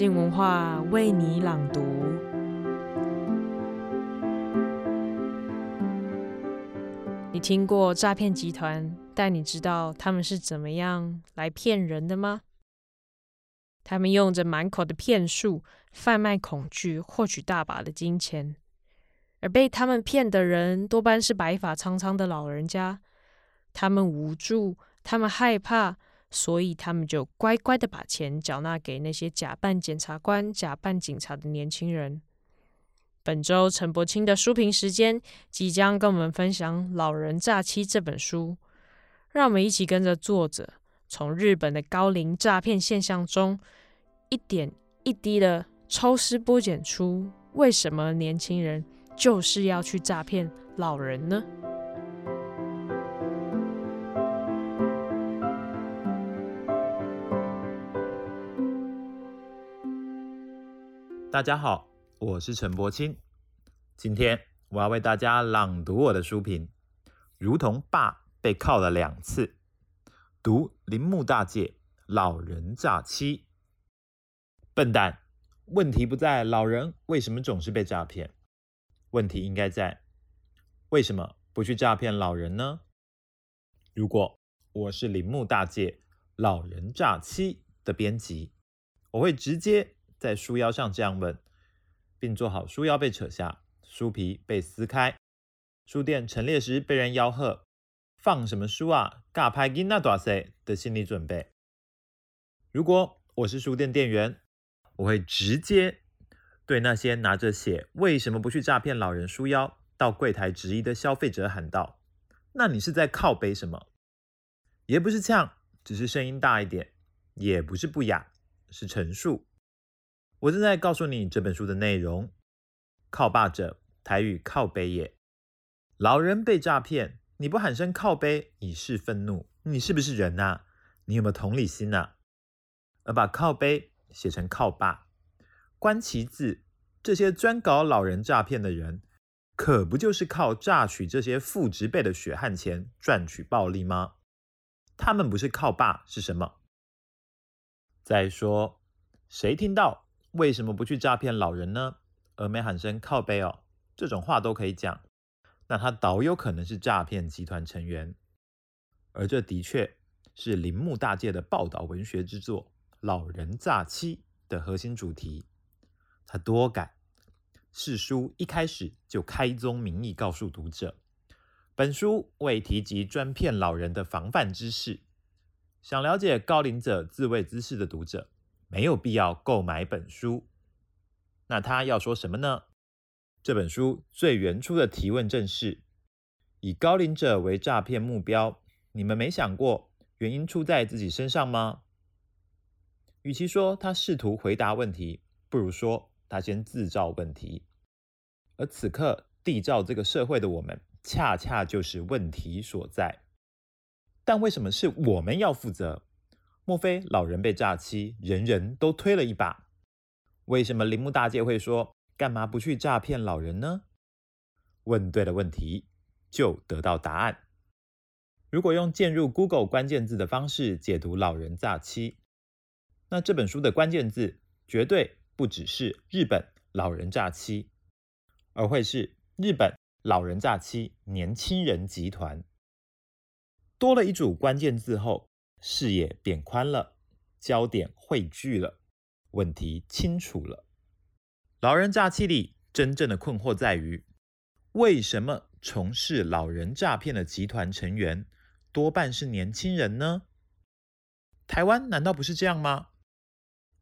静文化为你朗读。你听过诈骗集团，但你知道他们是怎么样来骗人的吗？他们用着满口的骗术，贩卖恐惧，获取大把的金钱。而被他们骗的人多半是白发苍苍的老人家，他们无助，他们害怕，所以他们就乖乖的把钱缴纳给那些假扮检察官、假扮警察的年轻人。本周陈柏青的书评时间即将跟我们分享《老人诈欺》这本书，让我们一起跟着作者，从日本的高龄诈骗现象中，一点一滴的抽丝剥茧出为什么年轻人。就是要去诈骗老人呢？大家好，我是陈柏青，今天我要为大家朗读我的书评，如同爸被铐了两次，读铃木大介老人诈欺。笨蛋，问题不在老人为什么总是被诈骗。问题应该在为什么不去诈骗老人呢？如果我是铃木大介《老人诈欺》的编辑，我会直接在书腰上这样问，并做好书腰被扯下、书皮被撕开、书店陈列时被人吆喝“放什么书啊，尬拍囡仔大小”的心理准备。如果我是书店店员，我会直接。对那些拿着写“为什么不去诈骗老人”书腰到柜台质疑的消费者喊道：“那你是在靠背什么？也不是呛，只是声音大一点；也不是不雅，是陈述。我正在告诉你这本书的内容。靠爸者，台语靠北也。老人被诈骗，你不喊声靠背以示愤怒，你是不是人呐？你有没有同理心呐？而把靠背写成靠爸。”观其字，这些专搞老人诈骗的人，可不就是靠榨取这些父职辈的血汗钱赚取暴利吗？他们不是靠爸是什么？再说，谁听到为什么不去诈骗老人呢？而没喊声靠背哦，这种话都可以讲，那他倒有可能是诈骗集团成员。而这的确是铃木大介的报道文学之作《老人诈欺》的核心主题。他多改，是书一开始就开宗明义告诉读者，本书未提及专骗老人的防范知识。想了解高龄者自卫姿势的读者，没有必要购买本书。那他要说什么呢？这本书最原初的提问正是：以高龄者为诈骗目标，你们没想过原因出在自己身上吗？与其说他试图回答问题，不如说。他先自造问题，而此刻缔造这个社会的我们，恰恰就是问题所在。但为什么是我们要负责？莫非老人被诈欺，人人都推了一把？为什么铃木大介会说，干嘛不去诈骗老人呢？问对了问题，就得到答案。如果用进入 Google 关键字的方式解读老人诈欺，那这本书的关键字绝对。不只是日本老人诈欺，而会是日本老人诈欺年轻人集团。多了一组关键字后，视野变宽了，焦点汇聚了，问题清楚了。老人诈欺里真正的困惑在于，为什么从事老人诈骗的集团成员多半是年轻人呢？台湾难道不是这样吗？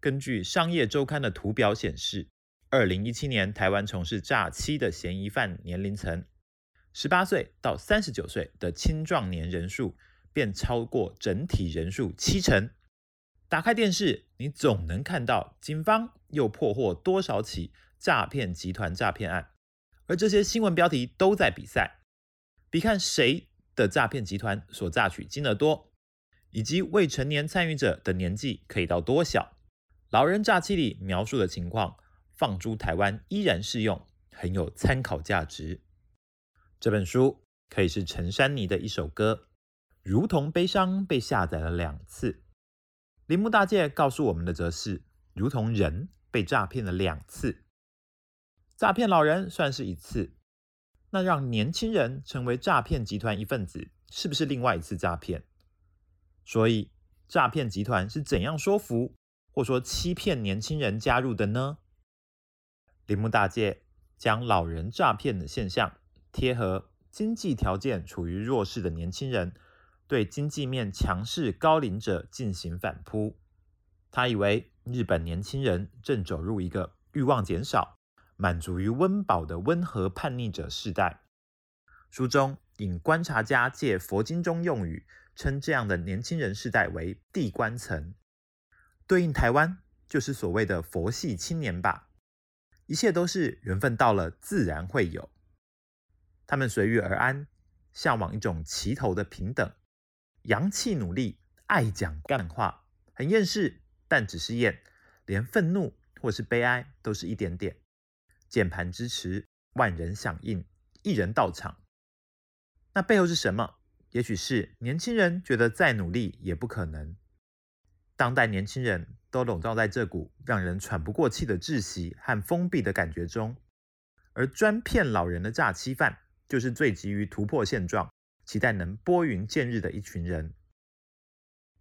根据商业周刊的图表显示，二零一七年台湾从事诈欺的嫌疑犯年龄层，十八岁到三十九岁的青壮年人数便超过整体人数七成。打开电视，你总能看到警方又破获多少起诈骗集团诈骗案，而这些新闻标题都在比赛，比看谁的诈骗集团所诈取金额多，以及未成年参与者的年纪可以到多小。老人诈欺里描述的情况，放诸台湾依然适用，很有参考价值。这本书可以是陈珊妮的一首歌，如同悲伤被下载了两次。铃木大介告诉我们的则是，如同人被诈骗了两次。诈骗老人算是一次，那让年轻人成为诈骗集团一份子，是不是另外一次诈骗？所以，诈骗集团是怎样说服或说欺骗年轻人加入的呢？铃木大介将老人诈骗的现象贴合经济条件处于弱势的年轻人对经济面强势高龄者进行反扑。他以为日本年轻人正走入一个欲望减少。满足于温饱的温和叛逆者世代。书中引观察家借佛经中用语，称这样的年轻人世代为“地官层”，对应台湾就是所谓的佛系青年吧。一切都是缘分到了，自然会有。他们随遇而安，向往一种齐头的平等，阳气努力，爱讲干话，很厌世，但只是厌，连愤怒或是悲哀都是一点点。键盘支持，万人响应，一人到场。那背后是什么？也许是年轻人觉得再努力也不可能。当代年轻人都笼罩在这股让人喘不过气的窒息和封闭的感觉中，而专骗老人的诈欺犯，就是最急于突破现状，期待能拨云见日的一群人。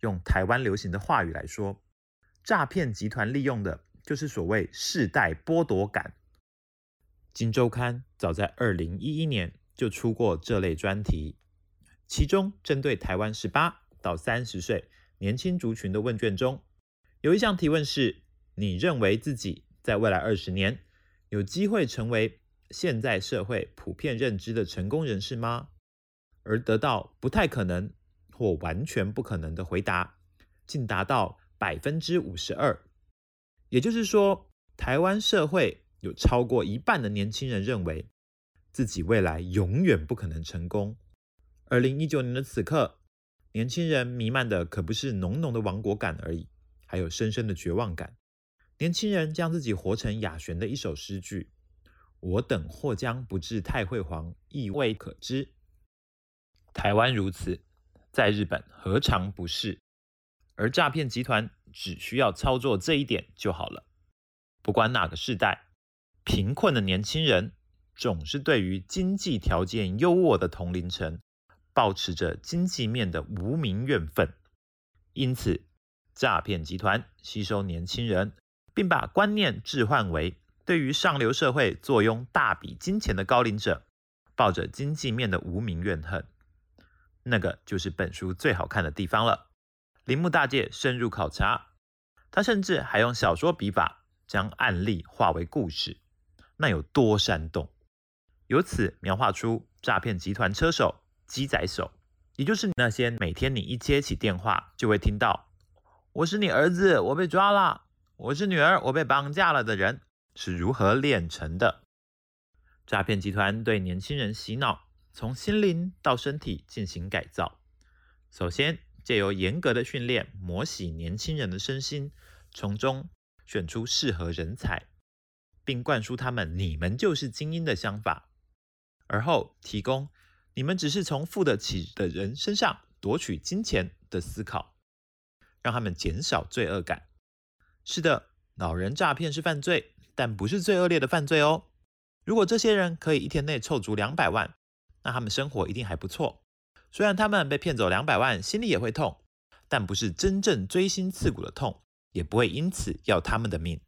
用台湾流行的话语来说，诈骗集团利用的就是所谓世代剥夺感。《金周刊》早在二零一一年就出过这类专题，其中针对台湾十八到三十岁年轻族群的问卷中，有一项提问是：你认为自己在未来二十年有机会成为现在社会普遍认知的成功人士吗？而得到不太可能或完全不可能的回答，竟达到百分之五十二。也就是说，台湾社会。有超过一半的年轻人认为自己未来永远不可能成功。二零一九年的此刻，年轻人弥漫的可不是浓浓的亡国感而已，还有深深的绝望感。年轻人将自己活成雅璇的一首诗句：“我等或将不至太辉煌，亦未可知。”台湾如此，在日本何尝不是？而诈骗集团只需要操作这一点就好了，不管哪个世代。贫困的年轻人总是对于经济条件优渥的同龄层，抱持着经济面的无名怨愤。因此，诈骗集团吸收年轻人，并把观念置换为对于上流社会坐拥大笔金钱的高龄者，抱着经济面的无名怨恨。那个就是本书最好看的地方了。铃木大介深入考察，他甚至还用小说笔法将案例化为故事。那有多煽动？由此描画出诈骗集团车手、鸡仔手，也就是那些每天你一接起电话就会听到“我是你儿子，我被抓了；我是女儿，我被绑架了”的人是如何炼成的。诈骗集团对年轻人洗脑，从心灵到身体进行改造。首先，借由严格的训练磨洗年轻人的身心，从中选出适合人才。并灌输他们“你们就是精英”的想法，而后提供“你们只是从付得起的人身上夺取金钱”的思考，让他们减少罪恶感。是的，老人诈骗是犯罪，但不是最恶劣的犯罪哦。如果这些人可以一天内凑足两百万，那他们生活一定还不错。虽然他们被骗走两百万，心里也会痛，但不是真正锥心刺骨的痛，也不会因此要他们的命。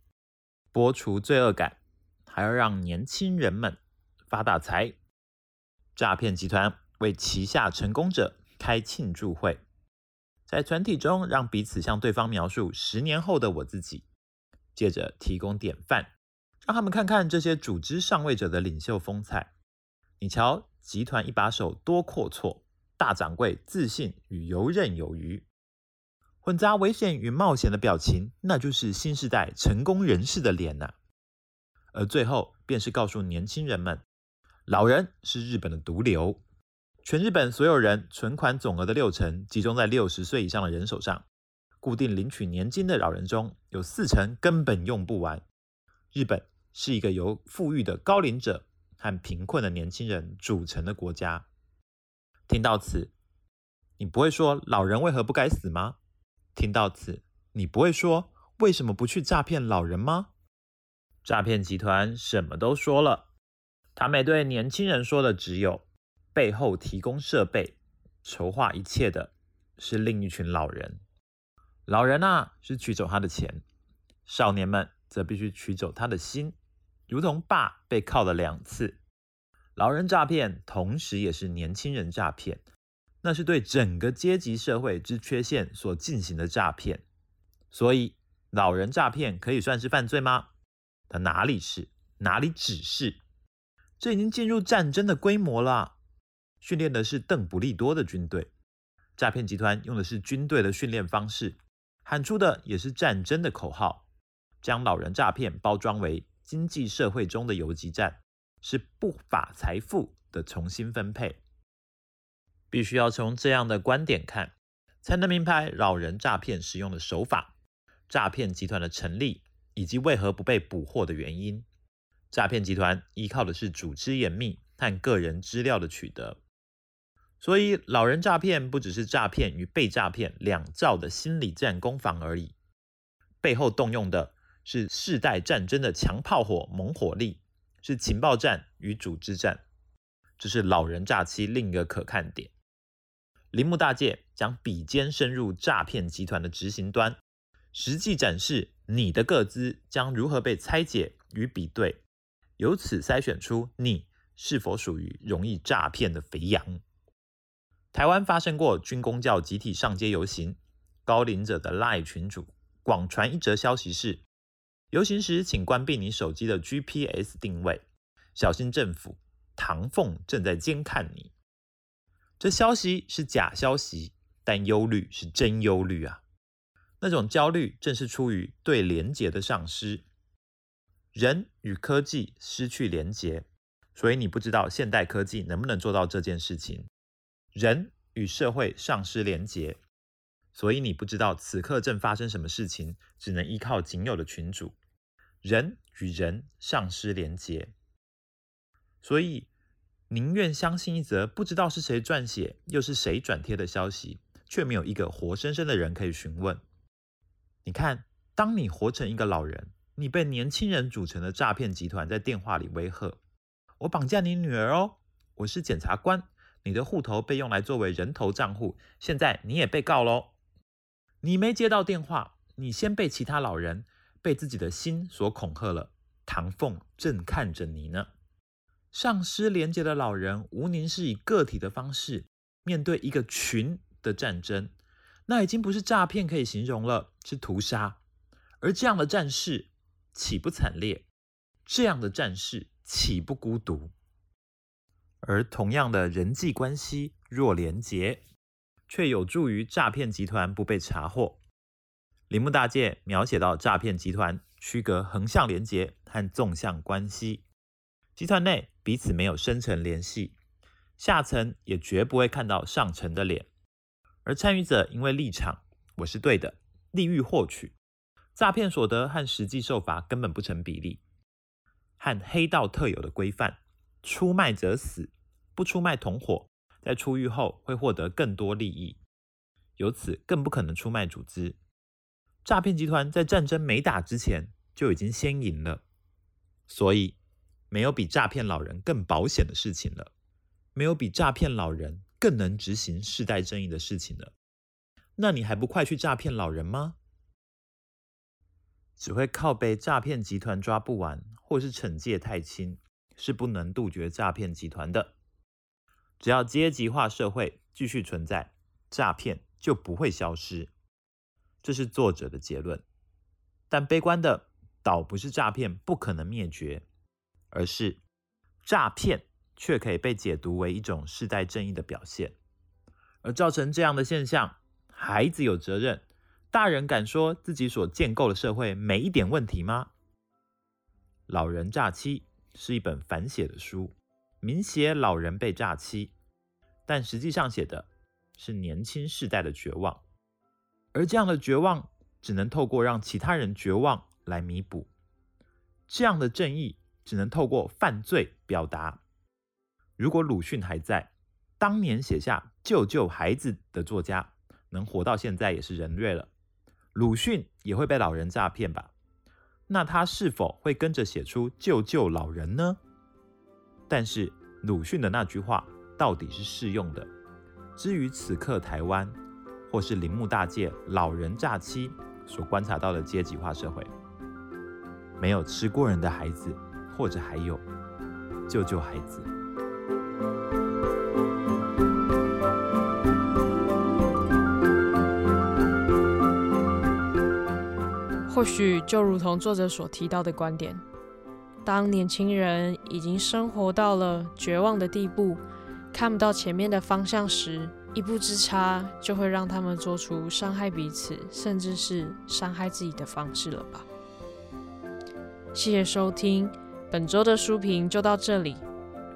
拨除罪恶感，还要让年轻人们发大财。诈骗集团为旗下成功者开庆祝会，在团体中让彼此向对方描述十年后的我自己，接着提供典范，让他们看看这些组织上位者的领袖风采。你瞧，集团一把手多阔绰，大掌柜自信与游刃有余。混杂危险与冒险的表情，那就是新时代成功人士的脸呐、而最后，便是告诉年轻人们，老人是日本的毒瘤。全日本所有人存款总额的六成集中在六十岁以上的人手上，固定领取年金的老人中有四成根本用不完。日本是一个由富裕的高龄者和贫困的年轻人组成的国家。听到此，你不会说老人为何不该死吗？听到此，你不会说为什么不去诈骗老人吗？诈骗集团什么都说了，他们对年轻人说的只有背后提供设备、筹划一切的是另一群老人。老人啊，是取走他的钱，少年们则必须取走他的心，如同爸被铐了两次。老人诈骗，同时也是年轻人诈骗，那是对整个阶级社会之缺陷所进行的诈骗。所以，老人诈骗可以算是犯罪吗？它哪里是？哪里只是？这已经进入战争的规模了。训练的是邓布利多的军队，诈骗集团用的是军队的训练方式。喊出的也是战争的口号，将老人诈骗包装为经济社会中的游击战，是不法财富的重新分配。必须要从这样的观点看，才能明白老人诈骗使用的手法、诈骗集团的成立以及为何不被捕获的原因。诈骗集团依靠的是组织严密和个人资料的取得。所以，老人诈骗不只是诈骗与被诈骗两造的心理战攻防而已，背后动用的是世代战争的强炮火、猛火力，是情报战与组织战。这是老人诈欺另一个可看点。铃木大介将笔尖深入诈骗集团的执行端，实际展示你的个资将如何被拆解与比对，由此筛选出你是否属于容易诈骗的肥羊。台湾发生过军公教集体上街游行，高龄者的 LINE 群主广传一则消息是：游行时请关闭你手机的 GPS 定位，小心政府唐凤正在监看你。这消息是假消息，但忧虑是真忧虑啊！那种焦虑正是出于对连结的丧失，人与科技失去连结，所以你不知道现代科技能不能做到这件事情。人与社会丧失连结，所以你不知道此刻正发生什么事情，只能依靠仅有的群主。人与人丧失连结，所以宁愿相信一则不知道是谁撰写又是谁转贴的消息，却没有一个活生生的人可以询问。你看，当你活成一个老人，你被年轻人组成的诈骗集团在电话里威吓：“我绑架你女儿哦，我是检察官。”你的户头被用来作为人头账户，现在你也被告喽。你没接到电话，你先被其他老人、被自己的心所恐吓了。唐凤正看着你呢。丧失连接的老人，无宁是以个体的方式面对一个群的战争，那已经不是诈骗可以形容了，是屠杀。而这样的战事岂不惨烈？这样的战事岂不孤独？而同样的人际关系若连结，却有助于诈骗集团不被查获。铃木大介描写到，诈骗集团区隔横向连接和纵向关系，集团内彼此没有深层联系，下层也绝不会看到上层的脸。而参与者因为立场我是对的，利欲获取，诈骗所得和实际受罚根本不成比例，和黑道特有的规范。出卖者死，不出卖同伙，在出狱后会获得更多利益，由此更不可能出卖组织。诈骗集团在战争没打之前就已经先赢了，所以没有比诈骗老人更保险的事情了，没有比诈骗老人更能执行世代正义的事情了。那你还不快去诈骗老人吗？只会靠被诈骗集团抓不完，或是惩戒太轻。是不能杜绝诈骗集团的。只要阶级化社会继续存在，诈骗就不会消失。这是作者的结论。但悲观的倒不是诈骗不可能灭绝，而是诈骗却可以被解读为一种世代正义的表现。而造成这样的现象，孩子有责任。大人敢说自己所建构的社会没一点问题吗？老人诈欺。是一本反写的书，明写老人被诈欺，但实际上写的是年轻世代的绝望，而这样的绝望只能透过让其他人绝望来弥补，这样的正义只能透过犯罪表达。如果鲁迅还在，当年写下《救救孩子》的作家，能活到现在也是人瑞了。鲁迅也会被老人诈骗吧？那他是否会跟着写出“救救老人”呢？但是鲁迅的那句话到底是适用的？至于此刻台湾，或是铃木大介老人诈欺所观察到的阶级化社会，没有吃过人的孩子，或者还有救救孩子。或许就如同作者所提到的观点，当年轻人已经生活到了绝望的地步，看不到前面的方向时，一步之差就会让他们做出伤害彼此，甚至是伤害自己的方式了吧？谢谢收听，本周的书评就到这里。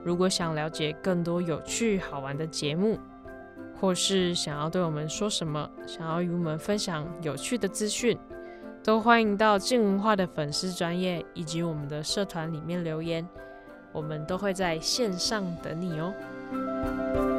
如果想了解更多有趣好玩的节目，或是想要对我们说什么，想要与我们分享有趣的资讯，都欢迎到静文化的粉丝专业以及我们的社团里面留言，我们都会在线上等你哦。